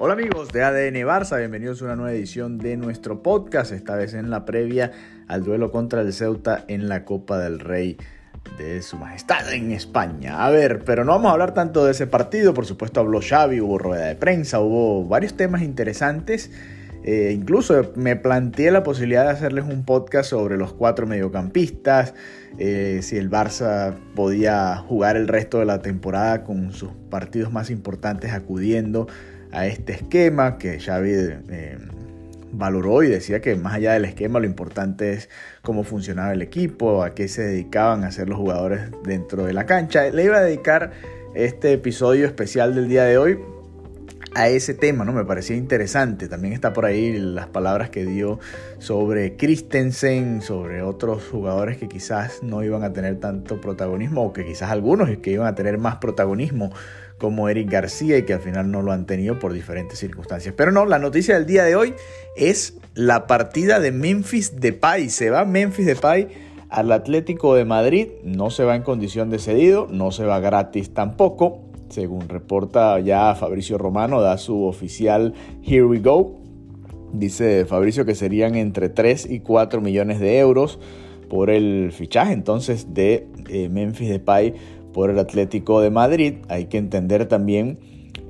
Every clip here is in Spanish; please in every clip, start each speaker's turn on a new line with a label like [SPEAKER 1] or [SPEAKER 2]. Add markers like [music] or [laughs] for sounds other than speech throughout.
[SPEAKER 1] Hola amigos de ADN Barça, bienvenidos a una nueva edición de nuestro podcast, esta vez en la previa al duelo contra el Ceuta en la Copa del Rey de Su Majestad en España. A ver, pero no vamos a hablar tanto de ese partido, por supuesto habló Xavi, hubo rueda de prensa, hubo varios temas interesantes. Eh, incluso me planteé la posibilidad de hacerles un podcast sobre los cuatro mediocampistas, eh, si el Barça podía jugar el resto de la temporada con sus partidos más importantes acudiendo a este esquema que Xavi eh, valoró y decía que más allá del esquema lo importante es cómo funcionaba el equipo, a qué se dedicaban a hacer los jugadores dentro de la cancha. Le iba a dedicar este episodio especial del día de hoy a ese tema, ¿no? Me parecía interesante. También está por ahí las palabras que dio sobre Christensen, sobre otros jugadores que quizás no iban a tener tanto protagonismo, o que quizás algunos que iban a tener más protagonismo como Eric García y que al final no lo han tenido por diferentes circunstancias. Pero no, la noticia del día de hoy es la partida de Memphis Depay. Se va Memphis Depay al Atlético de Madrid, no se va en condición de cedido, no se va gratis tampoco. Según reporta ya Fabricio Romano, da su oficial Here We Go. Dice Fabricio que serían entre 3 y 4 millones de euros por el fichaje entonces de eh, Memphis Depay por el Atlético de Madrid. Hay que entender también,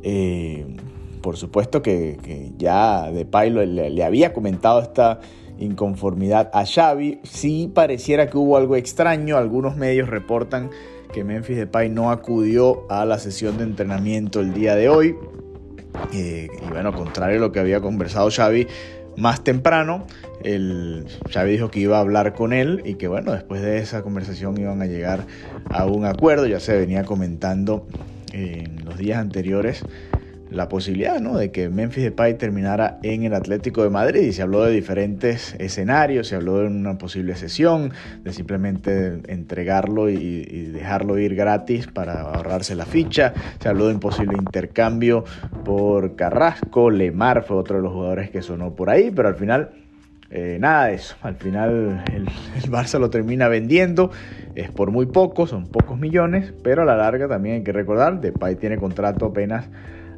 [SPEAKER 1] eh, por supuesto, que, ya Depay le, le había comentado esta inconformidad a Xavi. Sí pareciera que hubo algo extraño, algunos medios reportan que Memphis Depay no acudió a la sesión de entrenamiento el día de hoy. Eh, y bueno, contrario a lo que había conversado Xavi más temprano, el Xavi dijo que iba a hablar con él y que bueno, después de esa conversación iban a llegar a un acuerdo, ya se venía comentando en los días anteriores la posibilidad ¿no? de que Memphis Depay terminara en el Atlético de Madrid. Y se habló de diferentes escenarios, se habló de una posible sesión, de simplemente entregarlo y, dejarlo ir gratis para ahorrarse la ficha, se habló de un posible intercambio por Carrasco, Lemar fue otro de los jugadores que sonó por ahí, pero al final... Eh, nada de eso, al final el, el Barça lo termina vendiendo, es por muy poco, son pocos millones, pero a la larga también hay que recordar, Depay tiene contrato apenas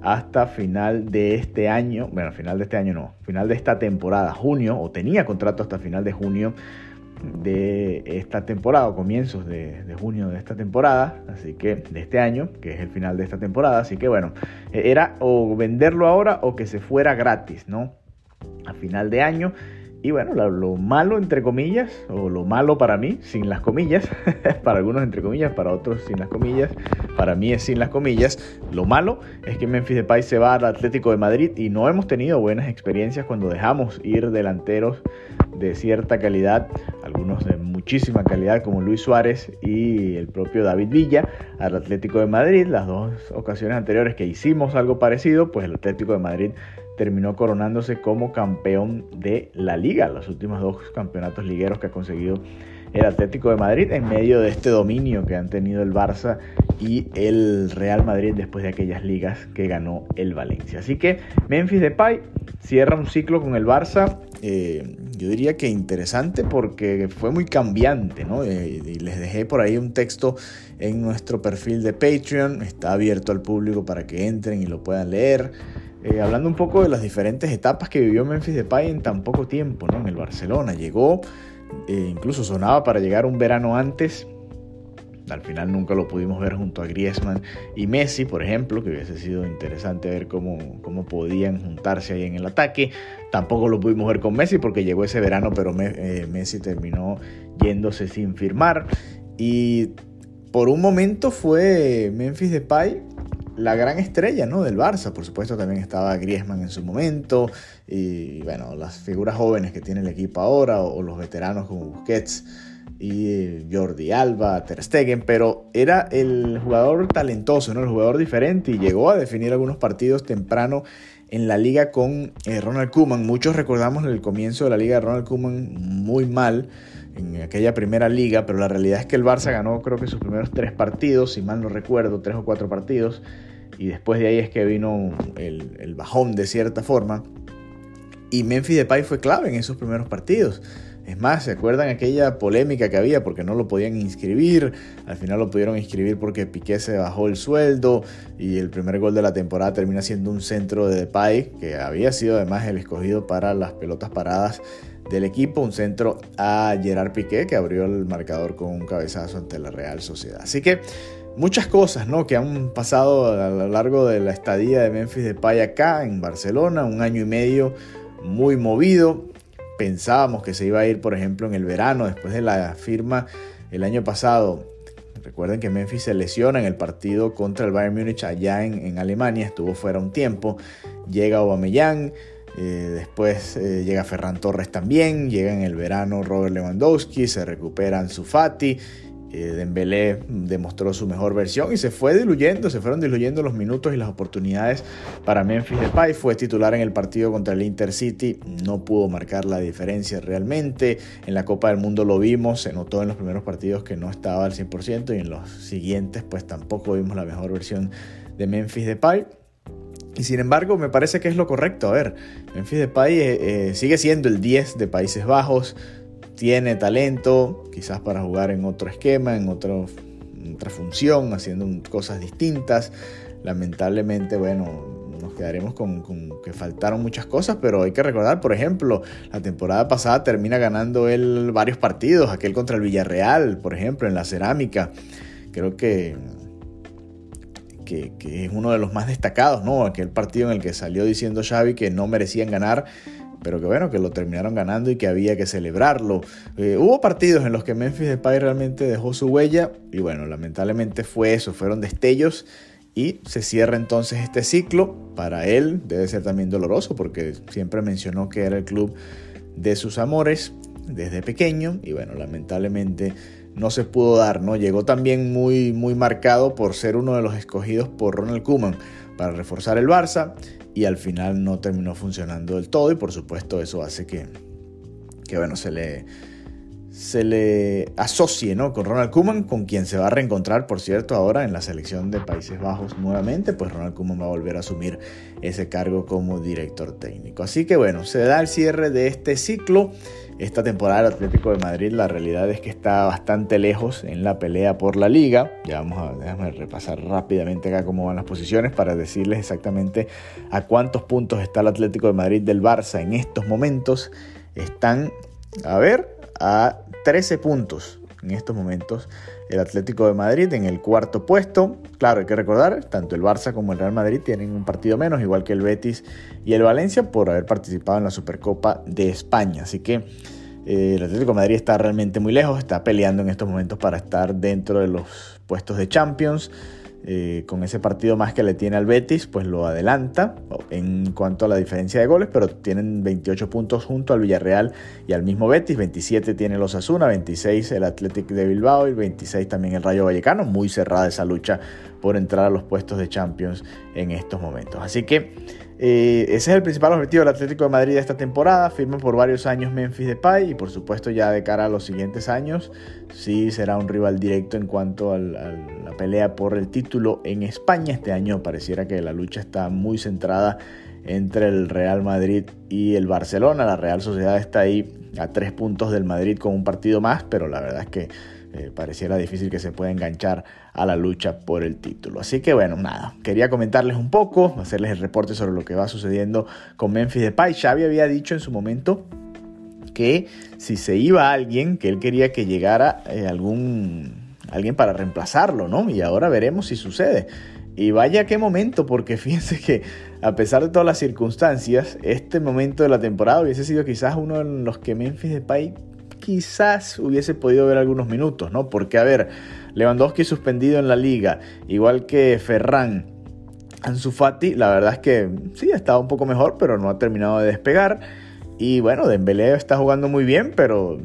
[SPEAKER 1] hasta final de este año, bueno, final de este año no, final de esta temporada, junio, o tenía contrato hasta final de junio de esta temporada, o comienzos de, junio de esta temporada, así que de este año, que es el final de esta temporada, así que bueno, era o venderlo ahora o que se fuera gratis, ¿no? A final de año y bueno, lo, malo entre comillas, o lo malo para mí, sin las comillas, [laughs] para algunos entre comillas, para otros sin las comillas, para mí es sin las comillas, lo malo es que Memphis Depay se va al Atlético de Madrid y no hemos tenido buenas experiencias cuando dejamos ir delanteros de cierta calidad, algunos de muchísima calidad como Luis Suárez y el propio David Villa al Atlético de Madrid. Las dos ocasiones anteriores que hicimos algo parecido, pues el Atlético de Madrid terminó coronándose como campeón de la liga, los últimos dos campeonatos ligueros que ha conseguido el Atlético de Madrid en medio de este dominio que han tenido el Barça y el Real Madrid después de aquellas ligas que ganó el Valencia. Así que Memphis Depay cierra un ciclo con el Barça, eh, yo diría que interesante porque fue muy cambiante, ¿no? Eh, y les dejé por ahí un texto en nuestro perfil de Patreon, está abierto al público para que entren y lo puedan leer. Eh, hablando un poco de las diferentes etapas que vivió Memphis Depay en tan poco tiempo ¿no? en el Barcelona. Llegó, eh, incluso sonaba para llegar un verano antes. Al final nunca lo pudimos ver junto a Griezmann y Messi, por ejemplo, que hubiese sido interesante ver cómo, cómo podían juntarse ahí en el ataque. Tampoco lo pudimos ver con Messi porque llegó ese verano, pero eh, Messi terminó yéndose sin firmar. Y por un momento fue Memphis Depay la gran estrella ¿no? del Barça. Por supuesto también estaba Griezmann en su momento y bueno, las figuras jóvenes que tiene el equipo ahora o, los veteranos como Busquets y Jordi Alba, Ter Stegen, pero era el jugador talentoso, ¿no? el jugador diferente y llegó a definir algunos partidos temprano en la liga con eh, Ronald Koeman. Muchos recordamos el comienzo de la liga de Ronald Koeman muy mal en aquella primera liga, pero la realidad es que el Barça ganó creo que sus primeros tres partidos, si mal no recuerdo, tres o cuatro partidos, y después de ahí es que vino el, bajón de cierta forma. Y Memphis Depay fue clave en esos primeros partidos. Es más, ¿se acuerdan aquella polémica que había porque no lo podían inscribir? Al final lo pudieron inscribir porque Piqué se bajó el sueldo y el primer gol de la temporada termina siendo un centro de Depay, que había sido además el escogido para las pelotas paradas del equipo, un centro a Gerard Piqué que abrió el marcador con un cabezazo ante la Real Sociedad. Así que muchas cosas ¿no? que han pasado a lo largo de la estadía de Memphis Depay acá en Barcelona, un año y medio muy movido, pensábamos que se iba a ir, por ejemplo, en el verano, después de la firma el año pasado. Recuerden que Memphis se lesiona en el partido contra el Bayern Múnich allá en, Alemania, estuvo fuera un tiempo. Llega Aubameyang, eh, después eh, llega Ferran Torres también, llega en el verano Robert Lewandowski, se recuperan Sufati eh, Dembélé demostró su mejor versión y se fue diluyendo, se fueron diluyendo los minutos y las oportunidades para Memphis Depay. Fue titular en el partido contra el Intercity, no pudo marcar la diferencia realmente. En la Copa del Mundo lo vimos, se notó en los primeros partidos que no estaba al 100% y en los siguientes pues tampoco vimos la mejor versión de Memphis Depay. Y sin embargo, me parece que es lo correcto. A ver, Memphis Depay eh, eh, sigue siendo el 10 de Países Bajos, tiene talento, quizás para jugar en otro esquema, en otro, otra función, haciendo cosas distintas. Lamentablemente, bueno, nos quedaremos con, que faltaron muchas cosas, pero hay que recordar, por ejemplo, la temporada pasada termina ganando él varios partidos, aquel contra el Villarreal, por ejemplo, en la cerámica. Creo que, que, es uno de los más destacados, ¿no? Aquel partido en el que salió diciendo Xavi que no merecían ganar pero que bueno, que lo terminaron ganando y que había que celebrarlo. Eh, hubo partidos en los que Memphis Depay realmente dejó su huella y bueno, lamentablemente fue eso, fueron destellos y se cierra entonces este ciclo. Para él debe ser también doloroso porque siempre mencionó que era el club de sus amores desde pequeño y bueno, lamentablemente no se pudo dar, ¿no? Llegó también muy, muy marcado por ser uno de los escogidos por Ronald Koeman para reforzar el Barça y al final no terminó funcionando del todo y por supuesto eso hace que, que bueno, se le, se le asocie ¿no? con Ronald Koeman, con quien se va a reencontrar, por cierto, ahora en la selección de Países Bajos nuevamente, pues Ronald Koeman va a volver a asumir ese cargo como director técnico. Así que bueno, se da el cierre de este ciclo. Esta temporada del Atlético de Madrid la realidad es que está bastante lejos en la pelea por la liga. Ya vamos a déjame repasar rápidamente acá cómo van las posiciones para decirles exactamente a cuántos puntos está el Atlético de Madrid del Barça en estos momentos. Están, a ver, a 13 puntos en estos momentos el Atlético de Madrid en el cuarto puesto. Claro, hay que recordar, tanto el Barça como el Real Madrid tienen un partido menos, igual que el Betis y el Valencia, por haber participado en la Supercopa de España. Así que eh, el Atlético de Madrid está realmente muy lejos, está peleando en estos momentos para estar dentro de los puestos de Champions. Eh, con ese partido más que le tiene al Betis, pues lo adelanta en cuanto a la diferencia de goles, pero tienen 28 puntos junto al Villarreal y al mismo Betis, 27 tiene los Asuna, 26 el Athletic de Bilbao y 26 también el Rayo Vallecano, muy cerrada esa lucha por entrar a los puestos de Champions en estos momentos. Así que eh, ese es el principal objetivo del Atlético de Madrid de esta temporada. Firma por varios años Memphis Depay y por supuesto ya de cara a los siguientes años sí será un rival directo en cuanto a la pelea por el título en España. Este año pareciera que la lucha está muy centrada entre el Real Madrid y el Barcelona. La Real Sociedad está ahí a tres puntos del Madrid con un partido más, pero la verdad es que eh, pareciera difícil que se pueda enganchar a la lucha por el título. Así que bueno, nada, quería comentarles un poco, hacerles el reporte sobre lo que va sucediendo con Memphis Depay. Xavi había dicho en su momento que si se iba alguien, que él quería que llegara eh, algún alguien para reemplazarlo, ¿no? Y ahora veremos si sucede. Y vaya qué momento, porque [laughs] fíjense que a pesar de todas las circunstancias, este momento de la temporada hubiese sido quizás uno de los que Memphis Depay quizás hubiese podido ver algunos minutos, ¿no? Porque, a ver, Lewandowski suspendido en la liga, igual que Ferran. Ansu Fati, la verdad es que sí, ha estado un poco mejor, pero no ha terminado de despegar. Y bueno, Dembélé está jugando muy bien, pero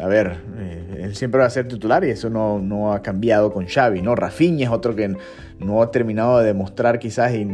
[SPEAKER 1] a ver, eh, él siempre va a ser titular y eso no, no, ha cambiado con Xavi, ¿no? Rafinha es otro que no ha terminado de demostrar quizás y,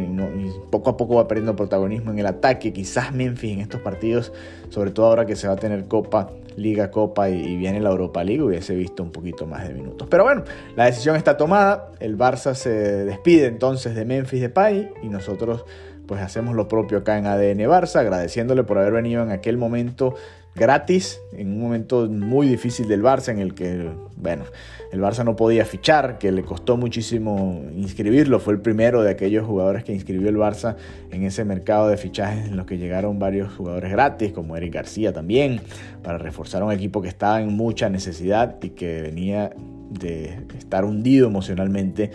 [SPEAKER 1] poco a poco va perdiendo protagonismo en el ataque. Quizás Memphis en estos partidos, sobre todo ahora que se va a tener Copa, Liga Copa y, viene la Europa League, hubiese visto un poquito más de minutos. Pero bueno, la decisión está tomada, el Barça se despide entonces de Memphis Depay y nosotros pues hacemos lo propio acá en ADN Barça, agradeciéndole por haber venido en aquel momento gratis en un momento muy difícil del Barça en el que, bueno, el Barça no podía fichar, que le costó muchísimo inscribirlo, fue el primero de aquellos jugadores que inscribió el Barça en ese mercado de fichajes en los que llegaron varios jugadores gratis, como Eric García también, para reforzar un equipo que estaba en mucha necesidad y que venía de estar hundido emocionalmente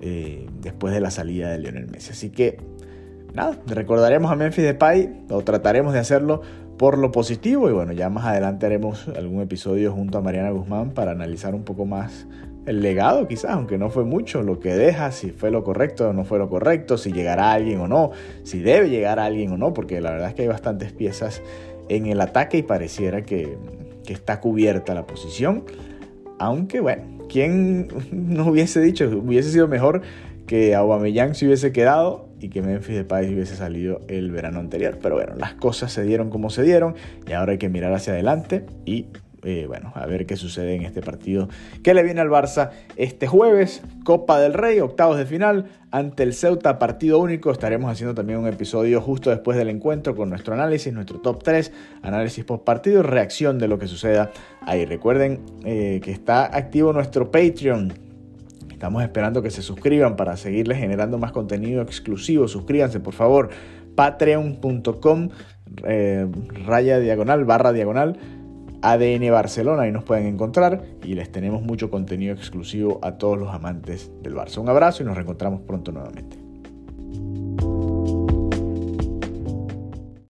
[SPEAKER 1] eh, después de la salida de Lionel Messi. Así que nada, recordaremos a Memphis Depay, o trataremos de hacerlo por lo positivo y bueno, ya más adelante haremos algún episodio junto a Mariana Guzmán para analizar un poco más el legado quizás, aunque no fue mucho, lo que deja, si fue lo correcto o no fue lo correcto, si llegará alguien o no, si debe llegar a alguien o no, porque la verdad es que hay bastantes piezas en el ataque y pareciera que, que está cubierta la posición. Aunque bueno, ¿quién [laughs] nos hubiese dicho? Hubiese sido mejor que Aubameyang se hubiese quedado y que Memphis Depay hubiese salido el verano anterior. Pero bueno, las cosas se dieron como se dieron y ahora hay que mirar hacia adelante y eh, bueno, a ver qué sucede en este partido que le viene al Barça este jueves, Copa del Rey, octavos de final, ante el Ceuta, partido único. Estaremos haciendo también un episodio justo después del encuentro con nuestro análisis, nuestro top 3, análisis post partido, reacción de lo que suceda ahí. Recuerden eh, que está activo nuestro Patreon. Estamos esperando que se suscriban para seguirles generando más contenido exclusivo. Suscríbanse, por favor. Patreon.com, eh, raya diagonal, barra diagonal ADN Barcelona, ahí nos pueden encontrar y les tenemos mucho contenido exclusivo a todos los amantes del Barça. Un abrazo y nos reencontramos pronto nuevamente.